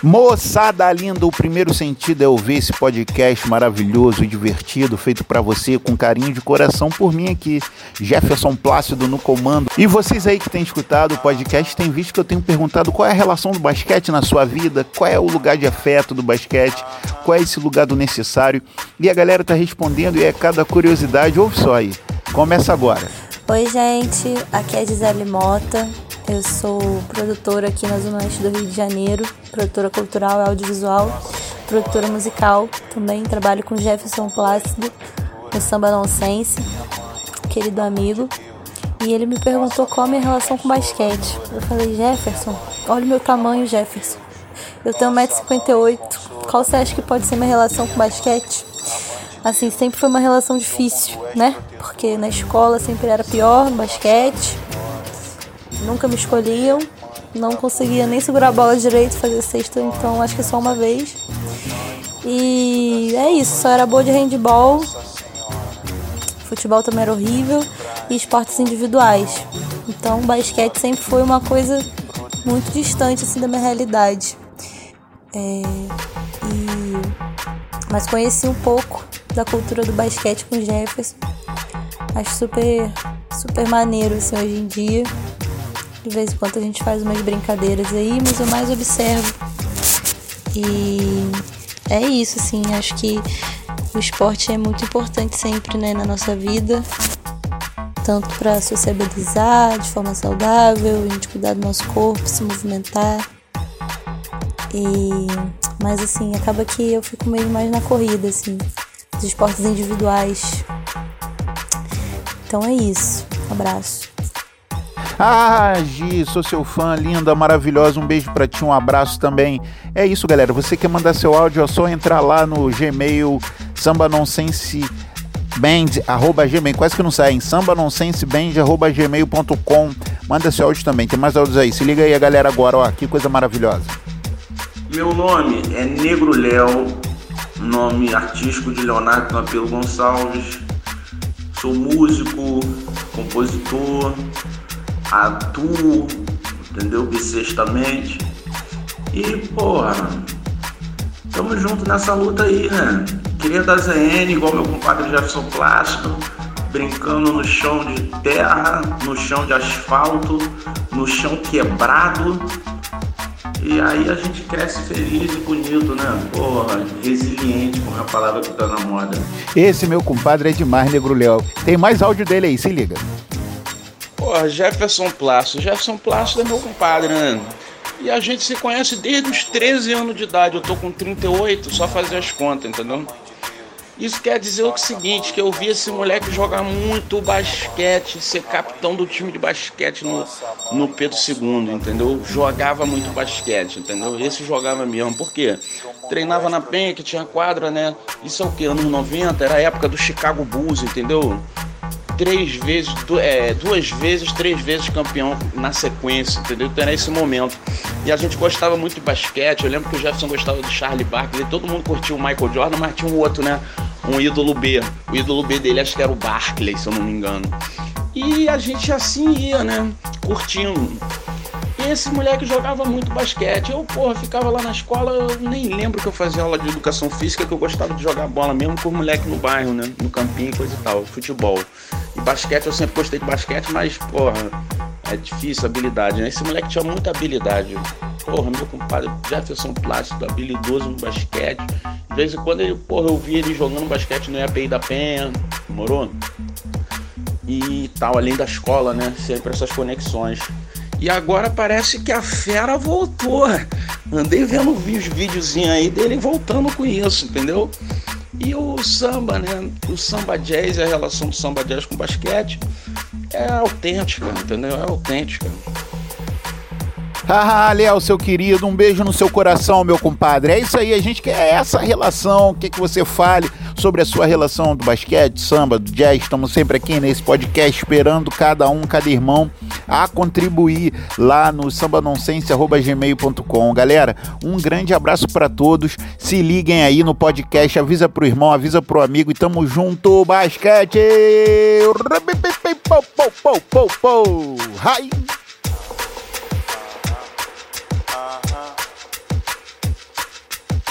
Moçada linda, o primeiro sentido é ouvir esse podcast maravilhoso e divertido, feito para você com carinho de coração por mim aqui, Jefferson Plácido no comando. E vocês aí que têm escutado o podcast têm visto que eu tenho perguntado qual é a relação do basquete na sua vida, qual é o lugar de afeto do basquete, qual é esse lugar do necessário. E a galera tá respondendo e é cada curiosidade, ouve só aí. Começa agora. Oi, gente, aqui é Gisele Mota. Eu sou produtora aqui na Zona Oeste do Rio de Janeiro, produtora cultural e audiovisual, produtora musical. Também trabalho com Jefferson Plácido, no Samba Nonsense, querido amigo. E ele me perguntou qual a minha relação com basquete. Eu falei, Jefferson, olha o meu tamanho, Jefferson. Eu tenho 1,58m. Qual você acha que pode ser minha relação com basquete? Assim, sempre foi uma relação difícil, né? Porque na escola sempre era pior, no basquete nunca me escolhiam, não conseguia nem segurar a bola direito, fazer sexta, então acho que só uma vez. E é isso, só era boa de handball, futebol também era horrível e esportes individuais. Então basquete sempre foi uma coisa muito distante assim da minha realidade. É, e, mas conheci um pouco da cultura do basquete com Jefferson. Acho super, super maneiro assim, hoje em dia. De vez em quando a gente faz umas brincadeiras aí, mas eu mais observo. E é isso, assim, acho que o esporte é muito importante sempre, né, na nossa vida. Tanto para sociabilizar de forma saudável, a gente cuidar do nosso corpo, se movimentar. E mas assim, acaba que eu fico meio mais na corrida, assim, dos esportes individuais. Então é isso. Um abraço. Ah, Gi, sou seu fã, linda, maravilhosa. Um beijo para ti, um abraço também. É isso, galera. Você quer mandar seu áudio, é só entrar lá no Gmail samba nonsense band, arroba gmail, quase que não sai, em samba nonsense band, arroba gmail.com. Manda seu áudio também, tem mais áudios aí. Se liga aí, a galera, agora, ó, que coisa maravilhosa. Meu nome é Negro Léo, nome artístico de Leonardo Campelo Gonçalves. Sou músico, compositor, atuo, entendeu? Bissextamente. E, porra, tamo junto nessa luta aí, né? Queria da ZN, igual meu compadre Jefferson Plástico, brincando no chão de terra, no chão de asfalto, no chão quebrado. E aí a gente cresce feliz e bonito, né? Porra, resiliente, com a palavra que tá na moda. Esse meu compadre é demais, Negro Léo. Tem mais áudio dele aí, se liga. Porra, Jefferson Plácido. Jefferson Plácido é meu compadre, né? E a gente se conhece desde os 13 anos de idade. Eu tô com 38, só fazer as contas, entendeu? Isso quer dizer o seguinte, que eu vi esse moleque jogar muito basquete, ser capitão do time de basquete no, no Pedro II, entendeu? Jogava muito basquete, entendeu? Esse jogava mesmo, por quê? Treinava na Penha, que tinha quadra, né? Isso é o que? Anos 90, era a época do Chicago Bulls, entendeu? Três vezes, é, duas vezes, três vezes campeão na sequência, entendeu? Então era esse momento. E a gente gostava muito de basquete. Eu lembro que o Jefferson gostava do Charlie Barkley. Todo mundo curtia o Michael Jordan, mas tinha um outro, né? Um ídolo B. O ídolo B dele acho que era o Barkley, se eu não me engano. E a gente assim ia, né? Curtindo. Esse moleque jogava muito basquete. Eu, porra, ficava lá na escola, eu nem lembro que eu fazia aula de educação física, que eu gostava de jogar bola mesmo com moleque no bairro, né? No campinho, coisa e tal, futebol. Basquete, eu sempre gostei de basquete, mas, porra, é difícil habilidade, né? Esse moleque tinha muita habilidade. Porra, meu compadre Jefferson Plástico, habilidoso no basquete. De vez em quando ele, porra, eu via ele jogando basquete no EPI da Penha, morou? E tal, além da escola, né? Sempre essas conexões. E agora parece que a fera voltou. Andei vendo os videozinhos aí dele voltando com isso, entendeu? E o samba, né? O samba jazz, a relação do samba jazz com basquete é autêntica, entendeu? É autêntica. Ah, Léo, seu querido, um beijo no seu coração, meu compadre. É isso aí, a gente quer essa relação, quer que você fale sobre a sua relação do basquete, samba, do jazz. Estamos sempre aqui nesse podcast esperando cada um, cada irmão a contribuir lá no sambanonsense.gmail.com. Galera, um grande abraço para todos. Se liguem aí no podcast, avisa pro irmão, avisa pro amigo e tamo junto, basquete! Pou, pou, pou, pou, pou. Hi.